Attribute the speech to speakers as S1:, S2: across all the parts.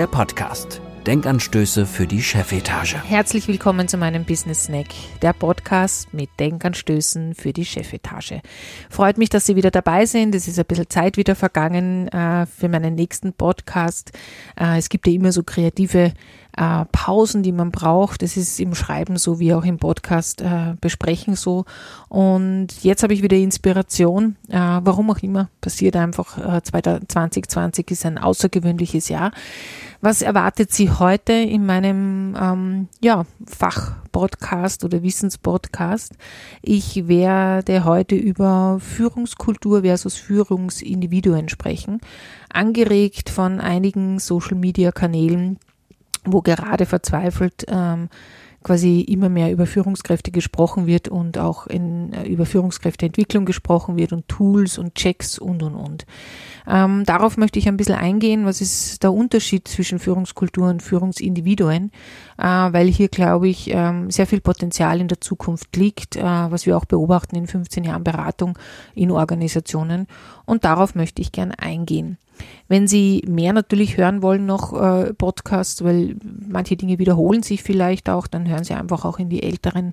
S1: der Podcast. Denkanstöße für die Chefetage.
S2: Herzlich willkommen zu meinem Business Snack, der Podcast mit Denkanstößen für die Chefetage. Freut mich, dass Sie wieder dabei sind. Es ist ein bisschen Zeit wieder vergangen äh, für meinen nächsten Podcast. Äh, es gibt ja immer so kreative äh, Pausen, die man braucht. Das ist im Schreiben so wie auch im Podcast äh, besprechen so. Und jetzt habe ich wieder Inspiration. Äh, warum auch immer, passiert einfach. Äh, 2020 ist ein außergewöhnliches Jahr. Was erwartet Sie heute in meinem ähm, ja, Fachpodcast oder Wissenspodcast? Ich werde heute über Führungskultur versus Führungsindividuen sprechen, angeregt von einigen Social-Media-Kanälen, wo gerade verzweifelt ähm, quasi immer mehr über Führungskräfte gesprochen wird und auch in, äh, über Führungskräfteentwicklung gesprochen wird und Tools und Checks und und und. Ähm, darauf möchte ich ein bisschen eingehen, was ist der Unterschied zwischen Führungskultur und Führungsindividuen, äh, weil hier, glaube ich, ähm, sehr viel Potenzial in der Zukunft liegt, äh, was wir auch beobachten in 15 Jahren Beratung in Organisationen. Und darauf möchte ich gern eingehen. Wenn Sie mehr natürlich hören wollen, noch äh, Podcasts, weil manche Dinge wiederholen sich vielleicht auch, dann hören Sie einfach auch in die älteren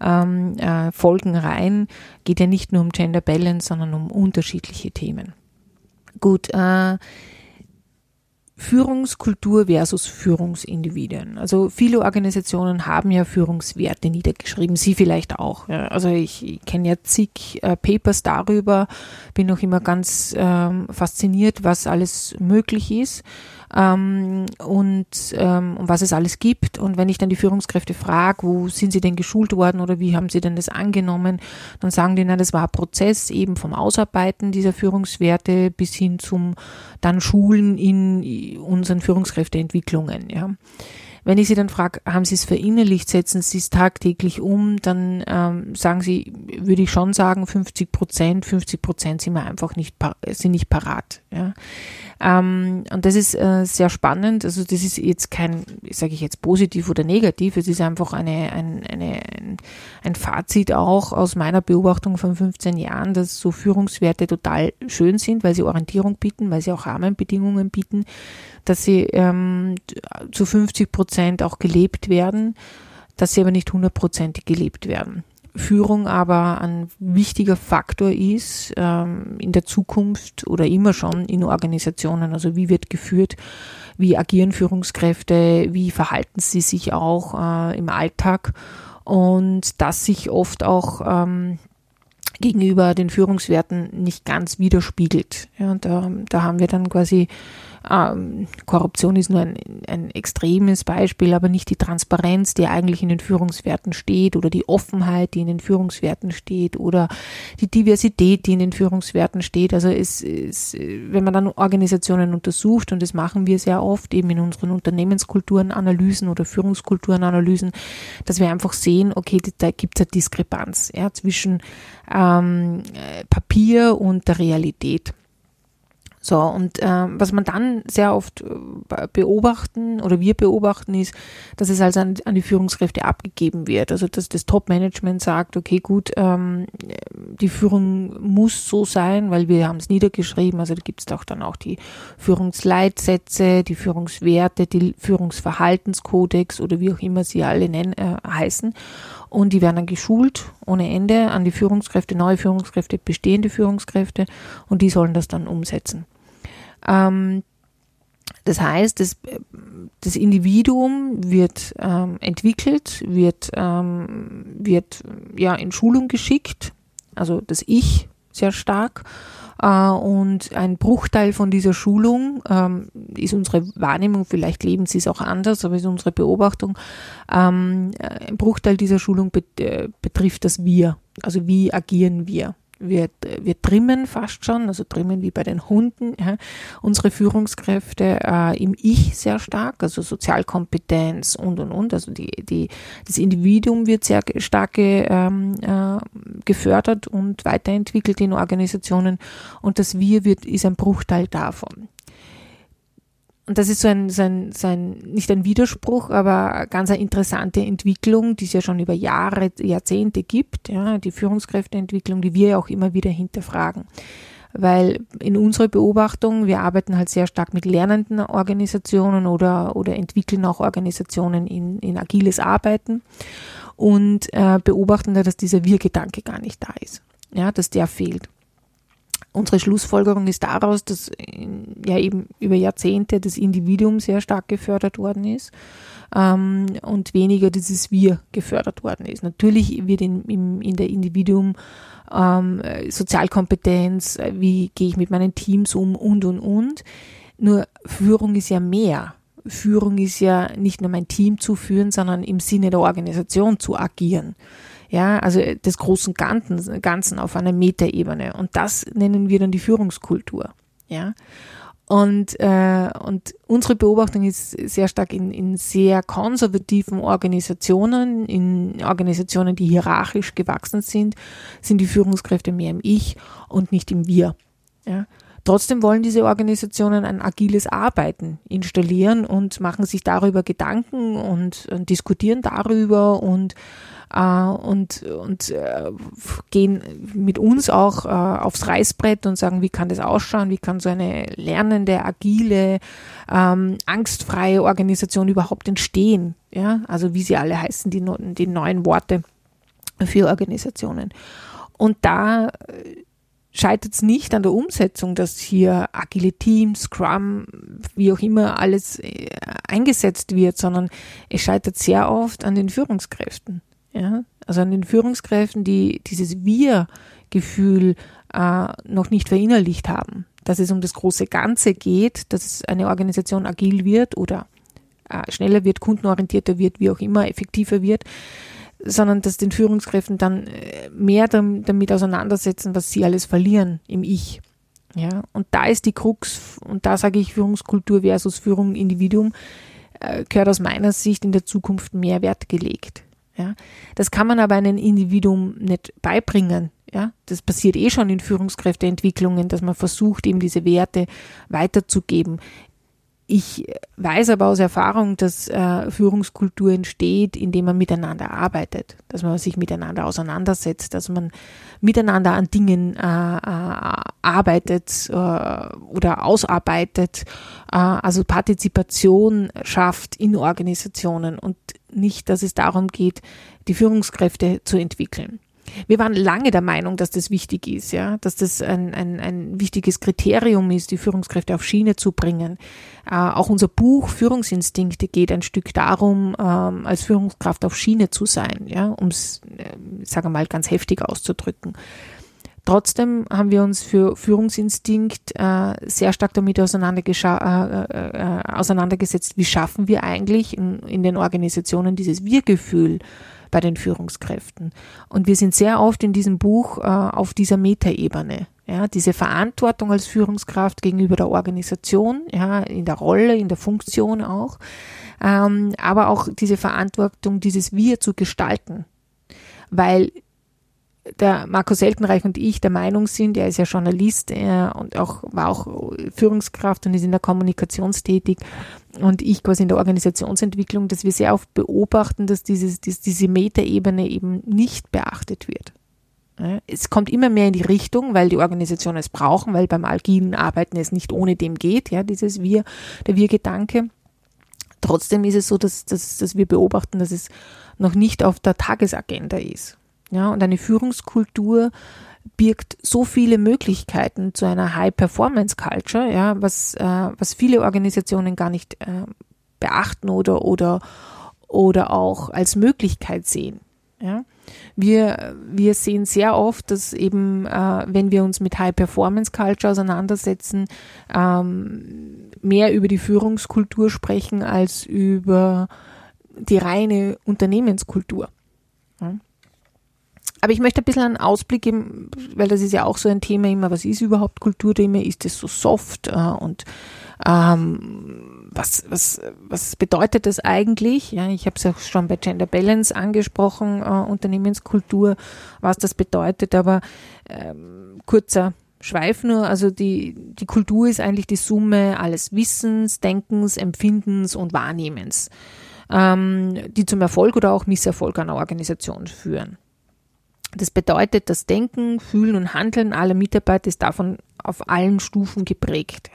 S2: ähm, äh, Folgen rein. Geht ja nicht nur um Gender Balance, sondern um unterschiedliche Themen. Gut, äh, Führungskultur versus Führungsindividuen. Also viele Organisationen haben ja Führungswerte niedergeschrieben, Sie vielleicht auch. Ja. Also ich, ich kenne ja zig äh, Papers darüber, bin auch immer ganz ähm, fasziniert, was alles möglich ist ähm, und ähm, was es alles gibt. Und wenn ich dann die Führungskräfte frage, wo sind sie denn geschult worden oder wie haben sie denn das angenommen, dann sagen die, na, das war ein Prozess eben vom Ausarbeiten dieser Führungswerte bis hin zum dann Schulen in unseren Führungskräfteentwicklungen. Ja. Wenn ich Sie dann frage, haben Sie es verinnerlicht, setzen Sie es tagtäglich um, dann ähm, sagen Sie, würde ich schon sagen, 50 Prozent, 50 Prozent sind wir einfach nicht, sind nicht parat. Ja. Ähm, und das ist äh, sehr spannend. Also das ist jetzt kein, sage ich jetzt positiv oder negativ, es ist einfach eine, ein, eine, ein, ein Fazit auch aus meiner Beobachtung von 15 Jahren, dass so Führungswerte total schön sind, weil sie Orientierung bieten, weil sie auch Rahmenbedingungen bieten, dass sie ähm, zu 50 Prozent auch gelebt werden, dass sie aber nicht hundertprozentig gelebt werden. Führung aber ein wichtiger Faktor ist ähm, in der Zukunft oder immer schon in Organisationen. Also wie wird geführt, wie agieren Führungskräfte, wie verhalten sie sich auch äh, im Alltag und dass sich oft auch ähm, gegenüber den Führungswerten nicht ganz widerspiegelt. Ja, und da, da haben wir dann quasi ähm, Korruption ist nur ein, ein extremes Beispiel, aber nicht die Transparenz, die eigentlich in den Führungswerten steht oder die Offenheit, die in den Führungswerten steht oder die Diversität, die in den Führungswerten steht. Also es, es, wenn man dann Organisationen untersucht, und das machen wir sehr oft eben in unseren Unternehmenskulturenanalysen oder Führungskulturenanalysen, dass wir einfach sehen, okay, da gibt es eine Diskrepanz ja, zwischen ähm, Papier und der Realität. So, und äh, was man dann sehr oft äh, beobachten oder wir beobachten ist, dass es also an, an die Führungskräfte abgegeben wird. Also dass das Top-Management sagt, okay, gut, ähm, die Führung muss so sein, weil wir haben es niedergeschrieben. Also da gibt es doch dann auch die Führungsleitsätze, die Führungswerte, die Führungsverhaltenskodex oder wie auch immer sie alle nennen, äh, heißen. Und die werden dann geschult ohne Ende an die Führungskräfte, neue Führungskräfte, bestehende Führungskräfte und die sollen das dann umsetzen. Ähm, das heißt, das, das Individuum wird ähm, entwickelt, wird, ähm, wird ja in Schulung geschickt, also das Ich sehr stark. Äh, und ein Bruchteil von dieser Schulung ähm, ist unsere Wahrnehmung, vielleicht leben Sie es auch anders, aber ist unsere Beobachtung. Ähm, ein Bruchteil dieser Schulung bet äh, betrifft das Wir, also wie agieren wir. Wir, wir trimmen fast schon, also trimmen wie bei den Hunden, ja, unsere Führungskräfte äh, im Ich sehr stark, also Sozialkompetenz und und und. Also die, die, das Individuum wird sehr stark ähm, äh, gefördert und weiterentwickelt in Organisationen und das Wir wird, ist ein Bruchteil davon und das ist so ein, so ein, so ein, nicht ein Widerspruch, aber ganz eine interessante Entwicklung, die es ja schon über Jahre, Jahrzehnte gibt, ja, die Führungskräfteentwicklung, die wir ja auch immer wieder hinterfragen. Weil in unserer Beobachtung, wir arbeiten halt sehr stark mit lernenden Organisationen oder, oder entwickeln auch Organisationen in, in agiles Arbeiten und äh, beobachten da, dass dieser Wir-Gedanke gar nicht da ist. Ja, dass der fehlt. Unsere Schlussfolgerung ist daraus, dass ja eben über Jahrzehnte das Individuum sehr stark gefördert worden ist ähm, und weniger dieses Wir gefördert worden ist. Natürlich wird in, in, in der Individuum ähm, Sozialkompetenz, wie gehe ich mit meinen Teams um und und und. Nur Führung ist ja mehr. Führung ist ja nicht nur mein Team zu führen, sondern im Sinne der Organisation zu agieren. Ja, also des großen Ganzen, Ganzen auf einer Metaebene. Und das nennen wir dann die Führungskultur. Ja. Und, äh, und unsere Beobachtung ist sehr stark in, in sehr konservativen Organisationen, in Organisationen, die hierarchisch gewachsen sind, sind die Führungskräfte mehr im Ich und nicht im Wir. Ja. Trotzdem wollen diese Organisationen ein agiles Arbeiten installieren und machen sich darüber Gedanken und, und diskutieren darüber und äh, und, und äh, gehen mit uns auch äh, aufs Reißbrett und sagen, wie kann das ausschauen, wie kann so eine lernende, agile, ähm, angstfreie Organisation überhaupt entstehen. Ja, also wie sie alle heißen, die, die neuen Worte für Organisationen. Und da scheitert es nicht an der Umsetzung, dass hier agile Teams, Scrum, wie auch immer alles äh, eingesetzt wird, sondern es scheitert sehr oft an den Führungskräften. Ja? Also an den Führungskräften, die dieses Wir-Gefühl äh, noch nicht verinnerlicht haben. Dass es um das große Ganze geht, dass eine Organisation agil wird oder äh, schneller wird, kundenorientierter wird, wie auch immer, effektiver wird, sondern dass den Führungskräften dann äh, mehr damit auseinandersetzen, was sie alles verlieren im Ich. Ja, und da ist die Krux, und da sage ich Führungskultur versus Führung Individuum, äh, gehört aus meiner Sicht in der Zukunft mehr Wert gelegt. Ja, das kann man aber einem Individuum nicht beibringen. Ja, das passiert eh schon in Führungskräfteentwicklungen, dass man versucht, eben diese Werte weiterzugeben. Ich weiß aber aus Erfahrung, dass äh, Führungskultur entsteht, indem man miteinander arbeitet, dass man sich miteinander auseinandersetzt, dass man miteinander an Dingen äh, äh, arbeitet äh, oder ausarbeitet, äh, also Partizipation schafft in Organisationen und nicht, dass es darum geht, die Führungskräfte zu entwickeln. Wir waren lange der Meinung, dass das wichtig ist, ja, dass das ein, ein, ein wichtiges Kriterium ist, die Führungskräfte auf Schiene zu bringen. Äh, auch unser Buch Führungsinstinkte geht ein Stück darum, ähm, als Führungskraft auf Schiene zu sein, ja, um es, äh, sage mal, ganz heftig auszudrücken. Trotzdem haben wir uns für Führungsinstinkt äh, sehr stark damit äh, äh, äh, auseinandergesetzt, wie schaffen wir eigentlich in, in den Organisationen dieses Wir-Gefühl bei den Führungskräften. Und wir sind sehr oft in diesem Buch äh, auf dieser Metaebene. Ja, diese Verantwortung als Führungskraft gegenüber der Organisation, ja, in der Rolle, in der Funktion auch, ähm, aber auch diese Verantwortung, dieses Wir zu gestalten. Weil der Markus Seltenreich und ich der Meinung sind, er ist ja Journalist äh, und auch war auch Führungskraft und ist in der Kommunikation tätig und ich quasi in der Organisationsentwicklung, dass wir sehr oft beobachten, dass dieses, dass diese Metaebene eben nicht beachtet wird. Es kommt immer mehr in die Richtung, weil die Organisationen es brauchen, weil beim agilen Arbeiten es nicht ohne dem geht, ja, dieses Wir, der Wir-Gedanke. Trotzdem ist es so, dass, dass, dass wir beobachten, dass es noch nicht auf der Tagesagenda ist. Ja, und eine Führungskultur birgt so viele Möglichkeiten zu einer High-Performance-Culture, ja, was, äh, was viele Organisationen gar nicht äh, beachten oder, oder, oder auch als Möglichkeit sehen. Ja. Wir, wir sehen sehr oft, dass eben, äh, wenn wir uns mit High-Performance-Culture auseinandersetzen, ähm, mehr über die Führungskultur sprechen als über die reine Unternehmenskultur. Ja. Aber ich möchte ein bisschen einen Ausblick geben, weil das ist ja auch so ein Thema immer, was ist überhaupt Kulturthema? Ist es so soft äh, und ähm, was, was, was bedeutet das eigentlich? Ja, ich habe es auch schon bei Gender Balance angesprochen, äh, Unternehmenskultur, was das bedeutet, aber ähm, kurzer Schweif nur, also die, die Kultur ist eigentlich die Summe alles Wissens, Denkens, Empfindens und Wahrnehmens, ähm, die zum Erfolg oder auch Misserfolg einer Organisation führen. Das bedeutet, das Denken, Fühlen und Handeln aller Mitarbeiter ist davon auf allen Stufen geprägt.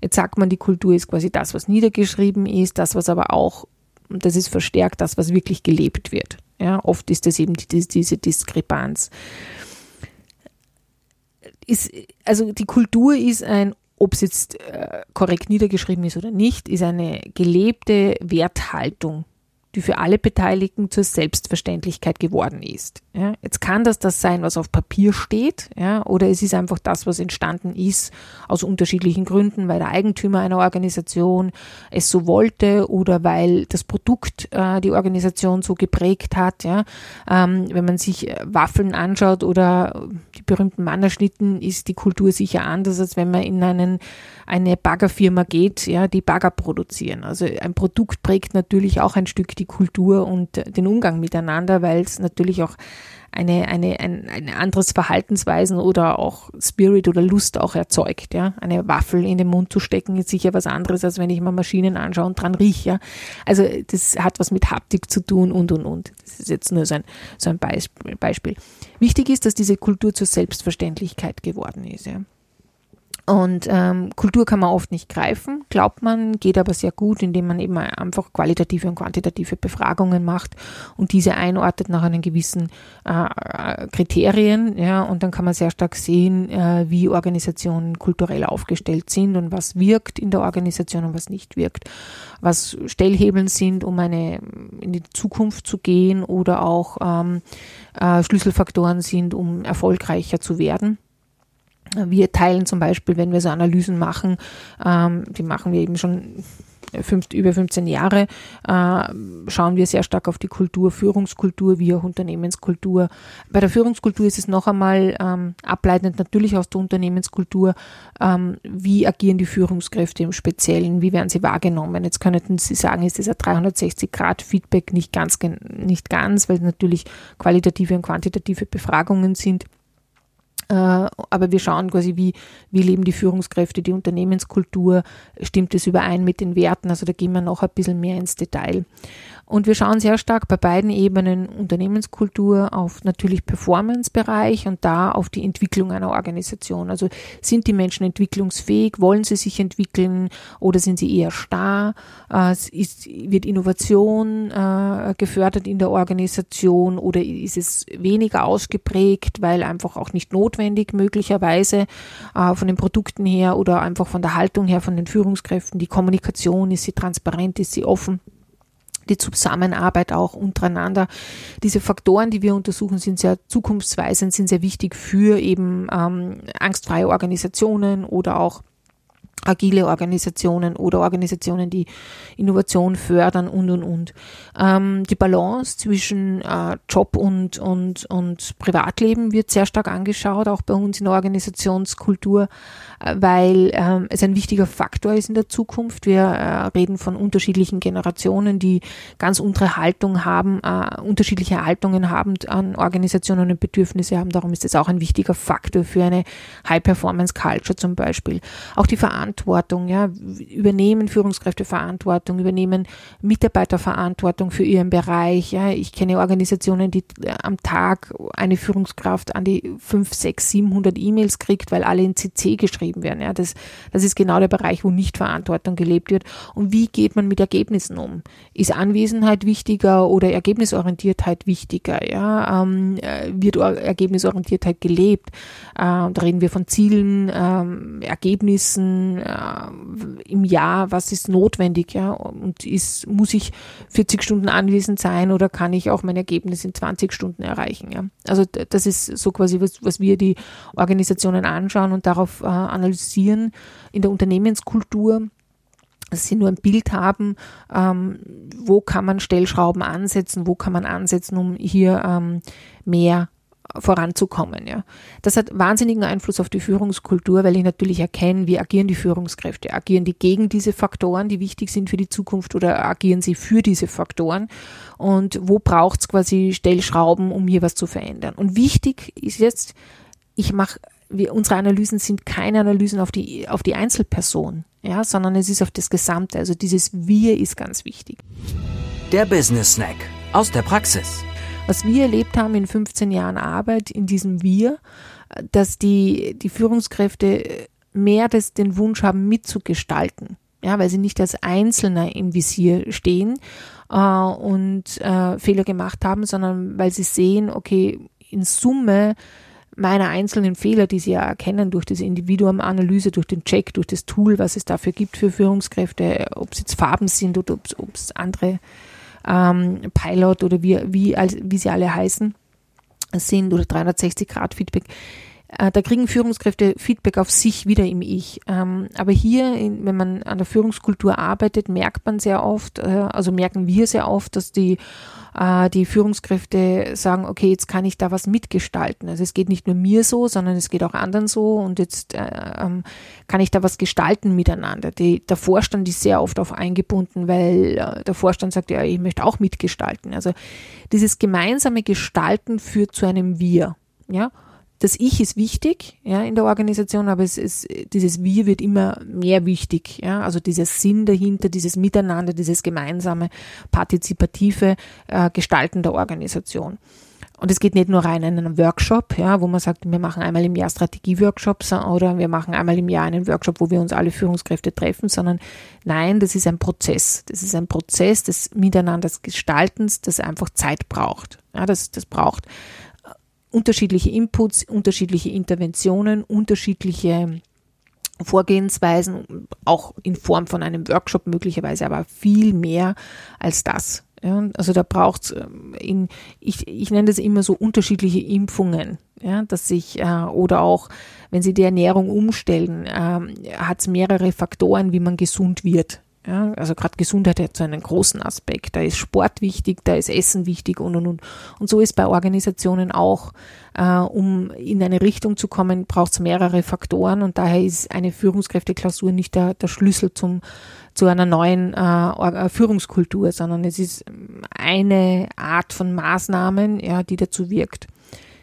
S2: Jetzt sagt man, die Kultur ist quasi das, was niedergeschrieben ist, das, was aber auch, und das ist verstärkt, das, was wirklich gelebt wird. Ja, oft ist das eben die, diese Diskrepanz. Ist, also die Kultur ist ein, ob es jetzt äh, korrekt niedergeschrieben ist oder nicht, ist eine gelebte Werthaltung die für alle Beteiligten zur Selbstverständlichkeit geworden ist. Ja, jetzt kann das das sein, was auf Papier steht, ja, oder es ist einfach das, was entstanden ist aus unterschiedlichen Gründen, weil der Eigentümer einer Organisation es so wollte oder weil das Produkt äh, die Organisation so geprägt hat. Ja. Ähm, wenn man sich äh, Waffeln anschaut oder berühmten Mannerschnitten, ist die Kultur sicher anders, als wenn man in einen eine Baggerfirma geht, ja, die Bagger produzieren. Also ein Produkt prägt natürlich auch ein Stück die Kultur und den Umgang miteinander, weil es natürlich auch eine, eine, ein, ein anderes Verhaltensweisen oder auch Spirit oder Lust auch erzeugt. Ja. Eine Waffel in den Mund zu stecken ist sicher was anderes, als wenn ich mal Maschinen anschaue und dran rieche. Ja. Also das hat was mit Haptik zu tun und und und. Das ist jetzt nur so ein, so ein Beispiel. Wichtig ist, dass diese Kultur zur Selbstverständlichkeit geworden ist. Ja. Und ähm, Kultur kann man oft nicht greifen, glaubt man, geht aber sehr gut, indem man eben einfach qualitative und quantitative Befragungen macht und diese einordnet nach einem gewissen äh, Kriterien. Ja, und dann kann man sehr stark sehen, äh, wie Organisationen kulturell aufgestellt sind und was wirkt in der Organisation und was nicht wirkt. Was Stellhebeln sind, um eine in die Zukunft zu gehen oder auch ähm, äh, Schlüsselfaktoren sind, um erfolgreicher zu werden. Wir teilen zum Beispiel, wenn wir so Analysen machen, ähm, die machen wir eben schon fünf, über 15 Jahre, äh, schauen wir sehr stark auf die Kultur, Führungskultur wie auch Unternehmenskultur. Bei der Führungskultur ist es noch einmal ähm, ableitend natürlich aus der Unternehmenskultur, ähm, wie agieren die Führungskräfte im Speziellen, wie werden sie wahrgenommen. Jetzt könnten Sie sagen, ist dieser 360-Grad-Feedback nicht ganz, nicht ganz, weil es natürlich qualitative und quantitative Befragungen sind. Äh, aber wir schauen quasi, wie, wie leben die Führungskräfte, die Unternehmenskultur, stimmt es überein mit den Werten? Also da gehen wir noch ein bisschen mehr ins Detail. Und wir schauen sehr stark bei beiden Ebenen Unternehmenskultur auf natürlich Performance-Bereich und da auf die Entwicklung einer Organisation. Also sind die Menschen entwicklungsfähig? Wollen sie sich entwickeln oder sind sie eher starr? Äh, ist, wird Innovation äh, gefördert in der Organisation oder ist es weniger ausgeprägt, weil einfach auch nicht notwendig möglicherweise äh, von den Produkten her oder einfach von der Haltung her von den Führungskräften? Die Kommunikation, ist sie transparent, ist sie offen? Die Zusammenarbeit auch untereinander. Diese Faktoren, die wir untersuchen, sind sehr zukunftsweisend, sind sehr wichtig für eben ähm, angstfreie Organisationen oder auch agile Organisationen oder Organisationen, die Innovation fördern und und und. Ähm, die Balance zwischen äh, Job und, und, und Privatleben wird sehr stark angeschaut, auch bei uns in der Organisationskultur, äh, weil ähm, es ein wichtiger Faktor ist in der Zukunft. Wir äh, reden von unterschiedlichen Generationen, die ganz andere Haltung haben, äh, unterschiedliche Haltungen haben an Organisationen und Bedürfnisse haben. Darum ist es auch ein wichtiger Faktor für eine High-Performance-Culture zum Beispiel. Auch die Verantwortung Verantwortung, ja, übernehmen Führungskräfte Verantwortung, übernehmen Mitarbeiter Verantwortung für ihren Bereich. Ja. Ich kenne Organisationen, die äh, am Tag eine Führungskraft an die 5, 6, 700 E-Mails kriegt, weil alle in CC geschrieben werden. Ja. Das, das ist genau der Bereich, wo nicht Verantwortung gelebt wird. Und wie geht man mit Ergebnissen um? Ist Anwesenheit wichtiger oder Ergebnisorientiertheit wichtiger? Ja. Ähm, äh, wird Ergebnisorientiertheit gelebt? Äh, da reden wir von Zielen, ähm, Ergebnissen, äh, im Jahr, was ist notwendig, ja, und ist, muss ich 40 Stunden anwesend sein oder kann ich auch mein Ergebnis in 20 Stunden erreichen, ja. Also das ist so quasi, was, was wir die Organisationen anschauen und darauf äh, analysieren in der Unternehmenskultur dass sie nur ein Bild haben, ähm, wo kann man Stellschrauben ansetzen, wo kann man ansetzen, um hier ähm, mehr voranzukommen. Ja. Das hat wahnsinnigen Einfluss auf die Führungskultur, weil ich natürlich erkenne, wie agieren die Führungskräfte. Agieren die gegen diese Faktoren, die wichtig sind für die Zukunft, oder agieren sie für diese Faktoren? Und wo braucht es quasi Stellschrauben, um hier was zu verändern? Und wichtig ist jetzt, ich mache, unsere Analysen sind keine Analysen auf die, auf die Einzelperson, ja, sondern es ist auf das Gesamte. Also dieses Wir ist ganz wichtig.
S1: Der Business Snack aus der Praxis
S2: was wir erlebt haben in 15 Jahren Arbeit in diesem Wir, dass die, die Führungskräfte mehr das, den Wunsch haben, mitzugestalten. Ja, weil sie nicht als Einzelner im Visier stehen äh, und äh, Fehler gemacht haben, sondern weil sie sehen, okay, in Summe meiner einzelnen Fehler, die sie ja erkennen durch diese Individuumanalyse, durch den Check, durch das Tool, was es dafür gibt für Führungskräfte, ob es jetzt Farben sind oder ob es andere ähm, Pilot oder wie, wie, wie sie alle heißen, sind oder 360-Grad-Feedback. Äh, da kriegen Führungskräfte Feedback auf sich wieder im Ich. Ähm, aber hier, wenn man an der Führungskultur arbeitet, merkt man sehr oft, äh, also merken wir sehr oft, dass die äh, die Führungskräfte sagen, okay, jetzt kann ich da was mitgestalten. Also es geht nicht nur mir so, sondern es geht auch anderen so und jetzt äh, ähm, kann ich da was gestalten miteinander. Die, der Vorstand ist sehr oft auf eingebunden, weil äh, der Vorstand sagt, ja, ich möchte auch mitgestalten. Also dieses gemeinsame Gestalten führt zu einem Wir. Ja, das Ich ist wichtig, ja, in der Organisation, aber es ist, dieses Wir wird immer mehr wichtig, ja, also dieser Sinn dahinter, dieses Miteinander, dieses gemeinsame, partizipative äh, Gestalten der Organisation. Und es geht nicht nur rein in einen Workshop, ja, wo man sagt, wir machen einmal im Jahr Strategieworkshops oder wir machen einmal im Jahr einen Workshop, wo wir uns alle Führungskräfte treffen, sondern nein, das ist ein Prozess. Das ist ein Prozess des Miteinanders Gestaltens, das einfach Zeit braucht. Ja, das, das braucht unterschiedliche Inputs, unterschiedliche Interventionen, unterschiedliche Vorgehensweisen, auch in Form von einem Workshop möglicherweise, aber viel mehr als das. Ja, also da braucht es ähm, ich, ich nenne das immer so unterschiedliche Impfungen, ja, dass sich, äh, oder auch, wenn Sie die Ernährung umstellen, äh, hat es mehrere Faktoren, wie man gesund wird. Ja, also gerade Gesundheit hat so einen großen Aspekt. Da ist Sport wichtig, da ist Essen wichtig und und und. Und so ist bei Organisationen auch. Äh, um in eine Richtung zu kommen, braucht es mehrere Faktoren und daher ist eine Führungskräfteklausur nicht der, der Schlüssel zum zu einer neuen äh, äh Führungskultur, sondern es ist eine Art von Maßnahmen, ja, die dazu wirkt.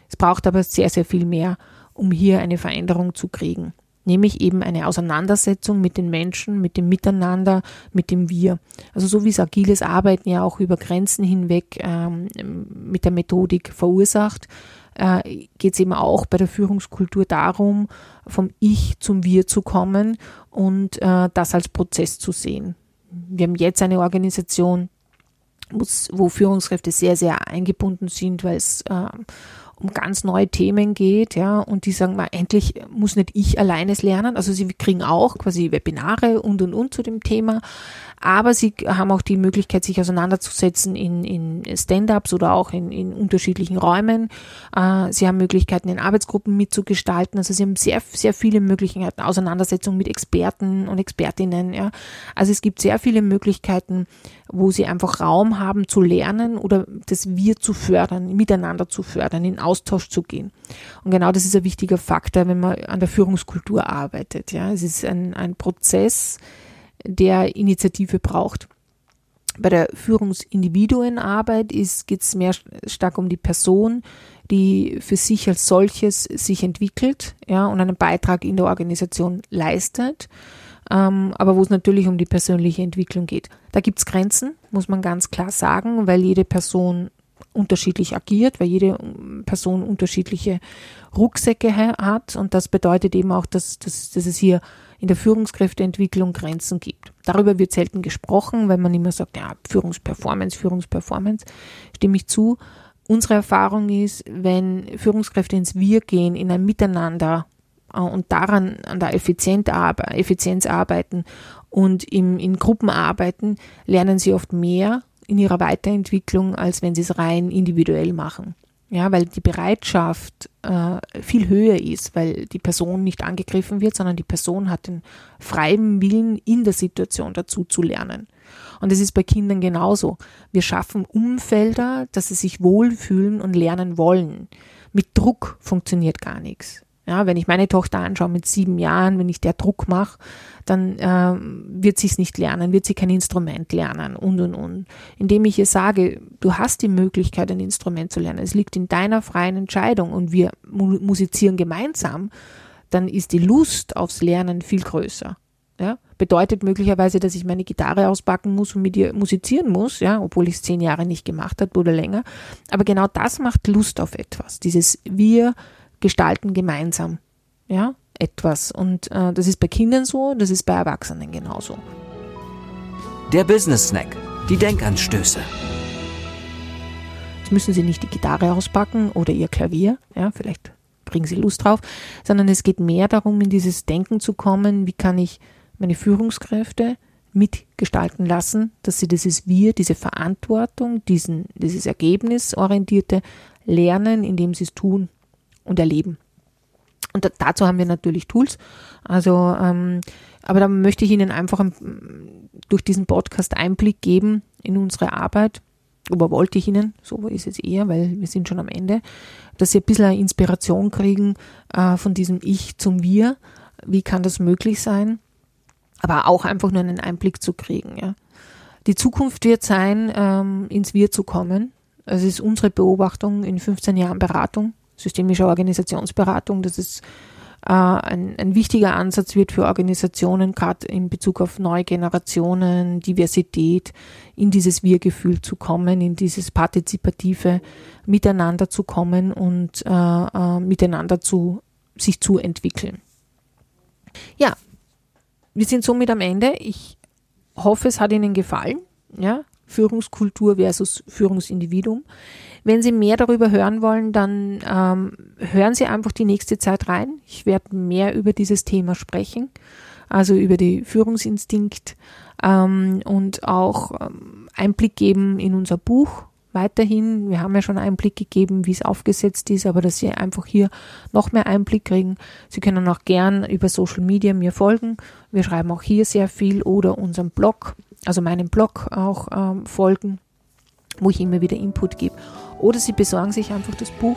S2: Es braucht aber sehr, sehr viel mehr, um hier eine Veränderung zu kriegen nämlich eben eine Auseinandersetzung mit den Menschen, mit dem Miteinander, mit dem Wir. Also so wie es agiles Arbeiten ja auch über Grenzen hinweg ähm, mit der Methodik verursacht, äh, geht es eben auch bei der Führungskultur darum, vom Ich zum Wir zu kommen und äh, das als Prozess zu sehen. Wir haben jetzt eine Organisation, wo Führungskräfte sehr, sehr eingebunden sind, weil es äh, um ganz neue Themen geht, ja, und die sagen mal, endlich muss nicht ich alleine es lernen. Also sie kriegen auch quasi Webinare und und und zu dem Thema, aber sie haben auch die Möglichkeit, sich auseinanderzusetzen in, in Stand-ups oder auch in, in unterschiedlichen Räumen. Äh, sie haben Möglichkeiten, in Arbeitsgruppen mitzugestalten. Also sie haben sehr, sehr viele Möglichkeiten, Auseinandersetzungen mit Experten und Expertinnen. Ja. Also es gibt sehr viele Möglichkeiten, wo sie einfach Raum haben zu lernen oder das Wir zu fördern, miteinander zu fördern, in Austausch zu gehen. Und genau das ist ein wichtiger Faktor, wenn man an der Führungskultur arbeitet. Ja. Es ist ein, ein Prozess, der Initiative braucht. Bei der Führungsindividuenarbeit geht es mehr stark um die Person, die für sich als solches sich entwickelt ja, und einen Beitrag in der Organisation leistet, ähm, aber wo es natürlich um die persönliche Entwicklung geht. Da gibt es Grenzen, muss man ganz klar sagen, weil jede Person unterschiedlich agiert, weil jede Person unterschiedliche Rucksäcke hat und das bedeutet eben auch, dass, dass, dass es hier in der Führungskräfteentwicklung Grenzen gibt. Darüber wird selten gesprochen, weil man immer sagt, ja, Führungsperformance, Führungsperformance, stimme ich zu. Unsere Erfahrung ist, wenn Führungskräfte ins Wir gehen, in ein Miteinander und daran an der Effizienz arbeiten und im, in Gruppen arbeiten, lernen sie oft mehr in ihrer Weiterentwicklung, als wenn sie es rein individuell machen. Ja, weil die Bereitschaft äh, viel höher ist, weil die Person nicht angegriffen wird, sondern die Person hat den freien Willen, in der Situation dazu zu lernen. Und es ist bei Kindern genauso. Wir schaffen Umfelder, dass sie sich wohlfühlen und lernen wollen. Mit Druck funktioniert gar nichts. Ja, wenn ich meine Tochter anschaue mit sieben Jahren, wenn ich der Druck mache, dann äh, wird sie es nicht lernen, wird sie kein Instrument lernen und und und. Indem ich ihr sage, du hast die Möglichkeit, ein Instrument zu lernen, es liegt in deiner freien Entscheidung und wir mu musizieren gemeinsam, dann ist die Lust aufs Lernen viel größer. Ja, bedeutet möglicherweise, dass ich meine Gitarre auspacken muss und mit ihr musizieren muss, ja, obwohl ich es zehn Jahre nicht gemacht habe oder länger. Aber genau das macht Lust auf etwas. Dieses Wir gestalten gemeinsam, ja, etwas. Und äh, das ist bei Kindern so, das ist bei Erwachsenen genauso.
S1: Der Business Snack, die Denkanstöße.
S2: Jetzt müssen Sie nicht die Gitarre auspacken oder Ihr Klavier, ja, vielleicht bringen Sie Lust drauf, sondern es geht mehr darum, in dieses Denken zu kommen, wie kann ich meine Führungskräfte mitgestalten lassen, dass sie dieses Wir, diese Verantwortung, diesen, dieses ergebnisorientierte Lernen, indem sie es tun und erleben. Und dazu haben wir natürlich Tools. Also, ähm, aber da möchte ich Ihnen einfach durch diesen Podcast Einblick geben in unsere Arbeit. Aber wollte ich Ihnen, so ist es eher, weil wir sind schon am Ende, dass Sie ein bisschen eine Inspiration kriegen äh, von diesem Ich zum Wir. Wie kann das möglich sein? aber auch einfach nur einen Einblick zu kriegen. Ja. Die Zukunft wird sein, ähm, ins Wir zu kommen. Es ist unsere Beobachtung in 15 Jahren Beratung, systemische Organisationsberatung, dass es äh, ein, ein wichtiger Ansatz wird für Organisationen, gerade in Bezug auf neue Generationen, Diversität, in dieses Wir-Gefühl zu kommen, in dieses partizipative Miteinander zu kommen und äh, äh, miteinander zu sich zu entwickeln. Ja, wir sind somit am Ende. Ich hoffe, es hat Ihnen gefallen. Ja? Führungskultur versus Führungsindividuum. Wenn Sie mehr darüber hören wollen, dann ähm, hören Sie einfach die nächste Zeit rein. Ich werde mehr über dieses Thema sprechen, also über die Führungsinstinkt ähm, und auch ähm, Einblick geben in unser Buch weiterhin. Wir haben ja schon Einblick gegeben, wie es aufgesetzt ist, aber dass Sie einfach hier noch mehr Einblick kriegen. Sie können auch gern über Social Media mir folgen. Wir schreiben auch hier sehr viel oder unserem Blog, also meinem Blog auch ähm, folgen, wo ich immer wieder Input gebe. Oder Sie besorgen sich einfach das Buch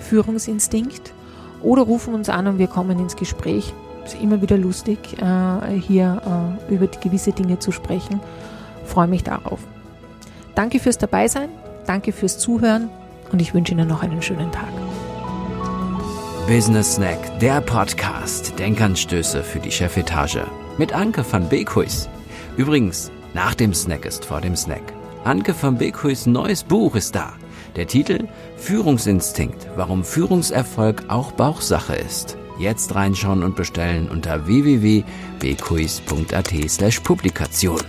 S2: Führungsinstinkt oder rufen uns an und wir kommen ins Gespräch. Es ist immer wieder lustig, äh, hier äh, über gewisse Dinge zu sprechen. freue mich darauf. Danke fürs Dabeisein. Danke fürs Zuhören und ich wünsche Ihnen noch einen schönen Tag.
S1: Business Snack, der Podcast Denkanstöße für die Chefetage mit Anke van Beekhuis. Übrigens, nach dem Snack ist vor dem Snack. Anke van Beekhuis neues Buch ist da. Der Titel Führungsinstinkt, warum Führungserfolg auch Bauchsache ist. Jetzt reinschauen und bestellen unter www.bekuis.at slash Publikation.